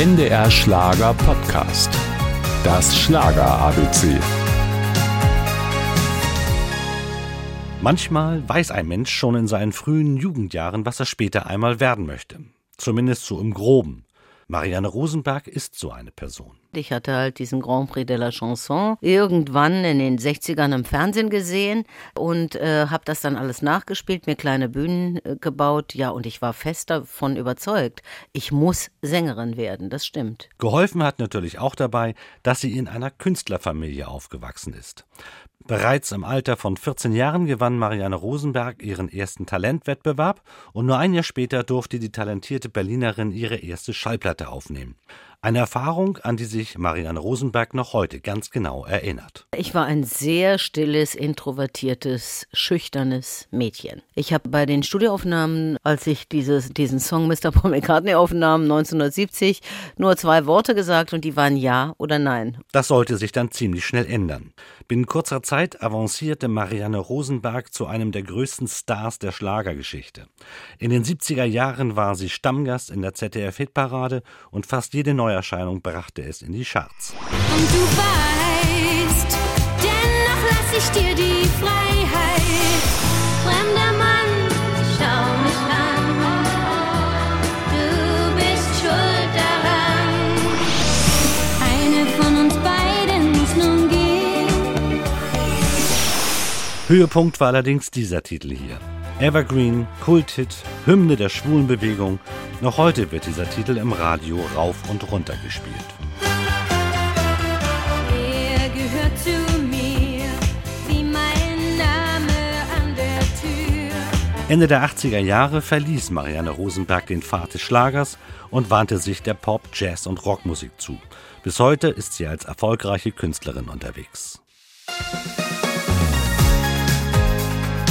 NDR Schlager Podcast. Das Schlager ABC. Manchmal weiß ein Mensch schon in seinen frühen Jugendjahren, was er später einmal werden möchte. Zumindest so im Groben. Marianne Rosenberg ist so eine Person. Ich hatte halt diesen Grand Prix de la Chanson irgendwann in den 60ern im Fernsehen gesehen und äh, habe das dann alles nachgespielt, mir kleine Bühnen äh, gebaut. Ja, und ich war fest davon überzeugt, ich muss Sängerin werden, das stimmt. Geholfen hat natürlich auch dabei, dass sie in einer Künstlerfamilie aufgewachsen ist. Bereits im Alter von 14 Jahren gewann Marianne Rosenberg ihren ersten Talentwettbewerb und nur ein Jahr später durfte die talentierte Berlinerin ihre erste Schallplatte aufnehmen. Eine Erfahrung, an die sich Marianne Rosenberg noch heute ganz genau erinnert. Ich war ein sehr stilles, introvertiertes, schüchternes Mädchen. Ich habe bei den Studioaufnahmen, als ich dieses, diesen Song Mr. Paul McCartney aufnahm, 1970, nur zwei Worte gesagt und die waren Ja oder Nein. Das sollte sich dann ziemlich schnell ändern. Binnen kurzer Zeit avancierte Marianne Rosenberg zu einem der größten Stars der Schlagergeschichte. In den 70er Jahren war sie Stammgast in der ZDF-Hitparade und fast jede neue Neuerscheinung brachte es in die Charts. Und du weißt, dennoch lass ich dir die Freiheit. Fremder Mann, schau mich an. Du bist schuld daran. Eine von uns beiden muss nun gehen. Höhepunkt war allerdings dieser Titel hier. Evergreen, Kulthit, Hymne der Schwulenbewegung. Noch heute wird dieser Titel im Radio rauf und runter gespielt. Er gehört zu mir, wie mein Name an der Tür. Ende der 80er Jahre verließ Marianne Rosenberg den Pfad des Schlagers und wandte sich der Pop-, Jazz- und Rockmusik zu. Bis heute ist sie als erfolgreiche Künstlerin unterwegs.